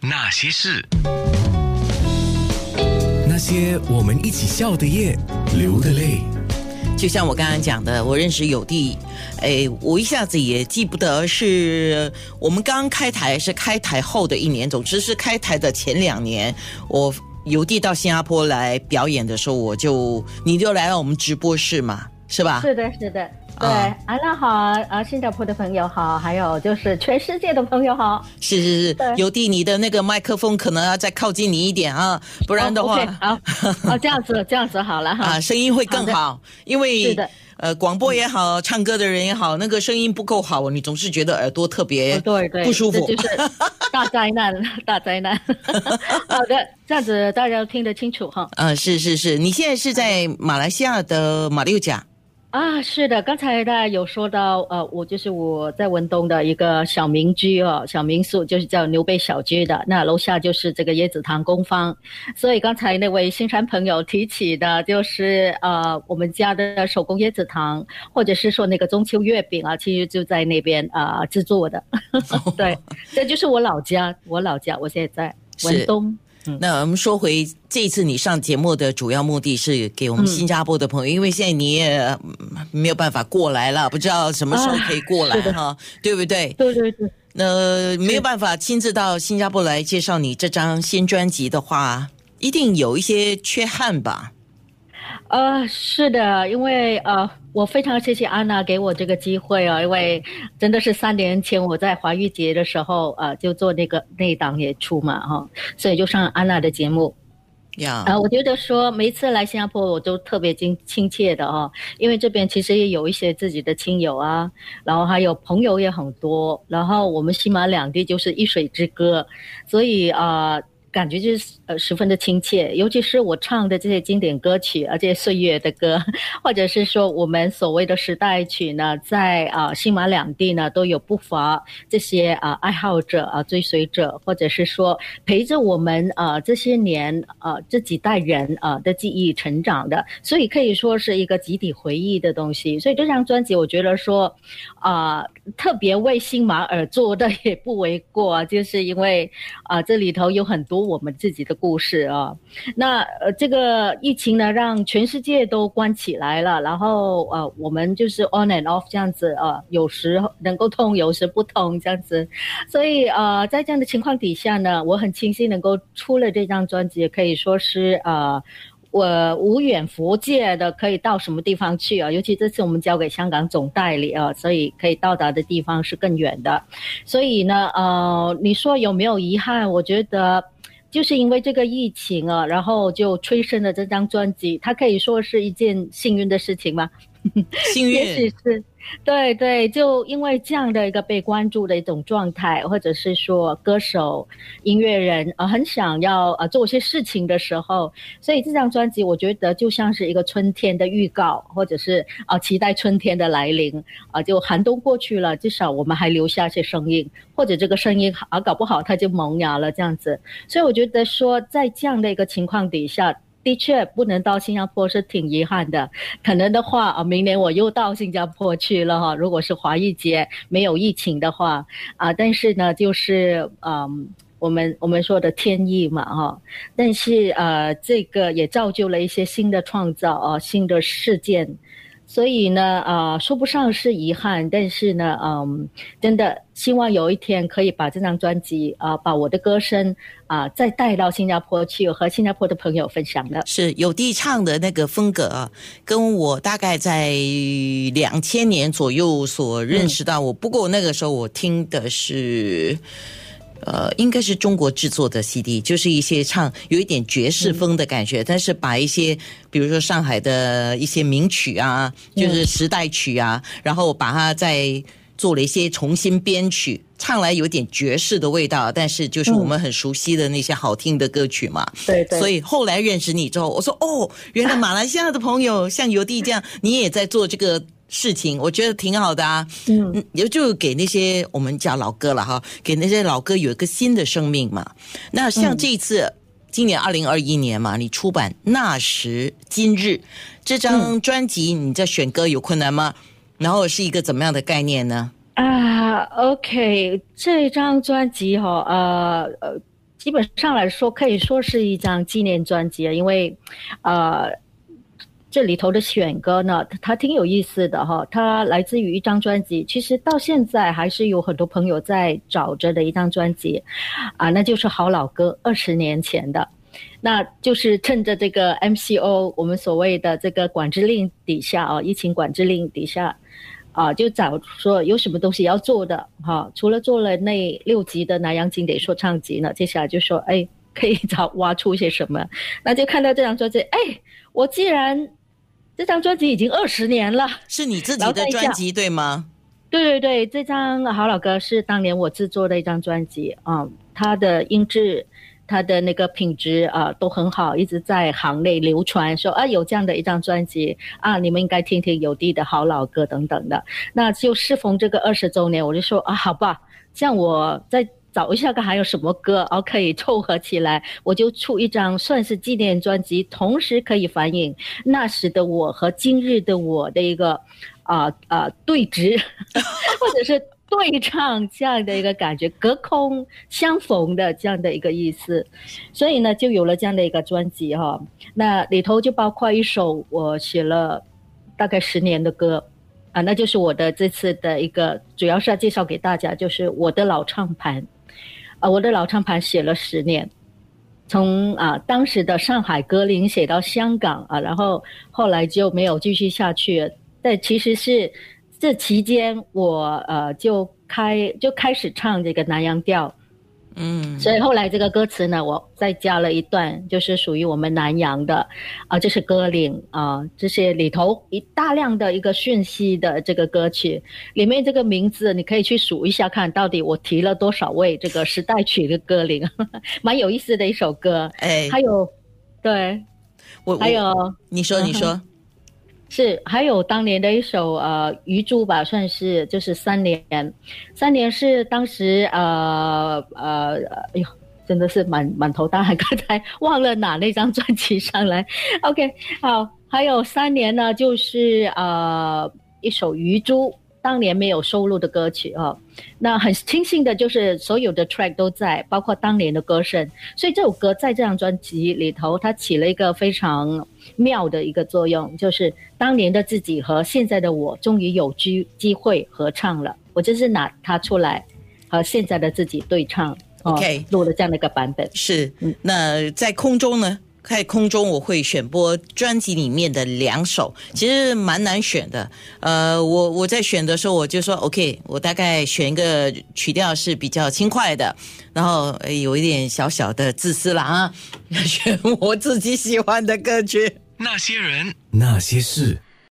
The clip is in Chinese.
那些事，那些我们一起笑的夜，流的泪。就像我刚刚讲的，我认识有弟，哎，我一下子也记不得是我们刚开台是开台后的一年，总之是开台的前两年，我邮弟到新加坡来表演的时候，我就你就来到我们直播室嘛，是吧？是的，是的。对，安娜好，啊，新加坡的朋友好，还有就是全世界的朋友好。是是是，邮弟，你的那个麦克风可能要再靠近你一点啊，不然的话，好，哦，这样子，这样子好了哈，啊，声音会更好，因为是的，呃，广播也好，唱歌的人也好，那个声音不够好，你总是觉得耳朵特别对对不舒服，就是 大灾难，大灾难。好的，这样子大家听得清楚哈。嗯，是是是，你现在是在马来西亚的马六甲。啊，是的，刚才大家有说到，呃，我就是我在文东的一个小民居哦，小民宿就是叫牛背小居的，那楼下就是这个椰子堂工坊，所以刚才那位新山朋友提起的，就是呃，我们家的手工椰子糖，或者是说那个中秋月饼啊，其实就在那边啊制作的，对，这就是我老家，我老家，我现在在文东。那我们说回这次你上节目的主要目的是给我们新加坡的朋友，因为现在你也没有办法过来了，不知道什么时候可以过来哈，对不对？对对对。那没有办法亲自到新加坡来介绍你这张新专辑的话，一定有一些缺憾吧？呃，是的，因为呃。我非常谢谢安娜给我这个机会啊，因为真的是三年前我在华语节的时候啊，就做那个那档演出嘛哈，所以就上安娜的节目。呀啊，我觉得说每一次来新加坡，我都特别亲亲切的哈，因为这边其实也有一些自己的亲友啊，然后还有朋友也很多，然后我们西马两地就是一水之隔，所以啊。感觉就是呃十分的亲切，尤其是我唱的这些经典歌曲，而且岁月的歌，或者是说我们所谓的时代曲呢，在啊新马两地呢都有不乏这些啊爱好者啊追随者，或者是说陪着我们啊这些年啊这几代人啊的记忆成长的，所以可以说是一个集体回忆的东西。所以这张专辑，我觉得说啊特别为新马而做的也不为过，就是因为啊这里头有很多。我们自己的故事啊，那呃，这个疫情呢，让全世界都关起来了，然后呃，我们就是 on and off 这样子啊，有时候能够通，有时不通这样子，所以呃，在这样的情况底下呢，我很庆幸能够出了这张专辑，可以说是呃。我无远弗届的可以到什么地方去啊？尤其这次我们交给香港总代理啊，所以可以到达的地方是更远的。所以呢，呃，你说有没有遗憾？我觉得。就是因为这个疫情啊，然后就催生了这张专辑，它可以说是一件幸运的事情吗？幸运，也许是。对对，就因为这样的一个被关注的一种状态，或者是说歌手、音乐人啊，很想要啊做一些事情的时候，所以这张专辑我觉得就像是一个春天的预告，或者是啊期待春天的来临啊，就寒冬过去了，至少我们还留下一些声音，或者这个声音啊搞不好它就萌芽了这样子，所以我觉得说在这样的一个情况底下。的确不能到新加坡是挺遗憾的，可能的话啊，明年我又到新加坡去了哈。如果是华裔节没有疫情的话啊，但是呢，就是嗯，我们我们说的天意嘛哈。但是呃，这个也造就了一些新的创造啊，新的事件。所以呢，啊，说不上是遗憾，但是呢，嗯，真的希望有一天可以把这张专辑啊，把我的歌声啊，再带到新加坡去，和新加坡的朋友分享的。是有地唱的那个风格啊，跟我大概在两千年左右所认识到我，不过那个时候我听的是。呃，应该是中国制作的 CD，就是一些唱有一点爵士风的感觉，但是把一些比如说上海的一些名曲啊，就是时代曲啊，然后把它再做了一些重新编曲，唱来有点爵士的味道，但是就是我们很熟悉的那些好听的歌曲嘛。对对。所以后来认识你之后，我说哦，原来马来西亚的朋友像尤弟这样，你也在做这个。事情我觉得挺好的啊，嗯，也就给那些我们叫老歌了哈，给那些老歌有一个新的生命嘛。那像这次今年二零二一年嘛，你出版《那时今日》这张专辑，你在选歌有困难吗？然后是一个怎么样的概念呢？啊，OK，这张专辑哈，呃呃，基本上来说可以说是一张纪念专辑，因为，呃，这里头的选歌呢，它挺有意思的哈，它来自于一张专辑，其实到现在还是有很多朋友在找着的一张专辑，啊，那就是好老歌，二十年前的，那就是趁着这个 MCO，我们所谓的这个管制令底下啊，疫情管制令底下。啊，就找说有什么东西要做的哈，除了做了那六集的南洋经典说唱集呢，接下来就说哎，可以找挖出一些什么，那就看到这张专辑，哎，我既然这张专辑已经二十年了，是你自己的专辑对吗？对对对，这张好老歌是当年我制作的一张专辑啊，它的音质。它的那个品质啊都很好，一直在行内流传，说啊有这样的一张专辑啊，你们应该听听有地的好老歌等等的。那就适逢这个二十周年，我就说啊，好吧，像我再找一下看还有什么歌啊可以凑合起来，我就出一张算是纪念专辑，同时可以反映那时的我和今日的我的一个啊啊对峙，或者是。对唱这样的一个感觉，隔空相逢的这样的一个意思，所以呢，就有了这样的一个专辑哈。那里头就包括一首我写了大概十年的歌啊，那就是我的这次的一个，主要是要介绍给大家，就是我的老唱盘啊，我的老唱盘写了十年，从啊当时的上海歌林写到香港啊，然后后来就没有继续下去，但其实是。这期间，我呃就开就开始唱这个南洋调，嗯，所以后来这个歌词呢，我再加了一段，就是属于我们南洋的，啊，这是歌领啊，这些里头一大量的一个讯息的这个歌曲，里面这个名字你可以去数一下，看到底我提了多少位这个时代曲的歌领，蛮有意思的一首歌，哎，还有，对，我还有，你说你说。是，还有当年的一首呃《鱼珠》吧，算是就是三年，三年是当时呃呃，哎呦，真的是满满头大汗，刚 才忘了拿那张专辑上来。OK，好，还有三年呢，就是呃一首《鱼珠》。当年没有收录的歌曲哦，那很庆幸的就是所有的 track 都在，包括当年的歌声，所以这首歌在这张专辑里头，它起了一个非常妙的一个作用，就是当年的自己和现在的我终于有机机会合唱了，我就是拿它出来和现在的自己对唱，OK，录了这样的一个版本。是，那在空中呢？在空中我会选播专辑里面的两首，其实蛮难选的。呃，我我在选的时候我就说，OK，我大概选一个曲调是比较轻快的，然后有一点小小的自私了啊，选我自己喜欢的歌曲。那些人，那些事。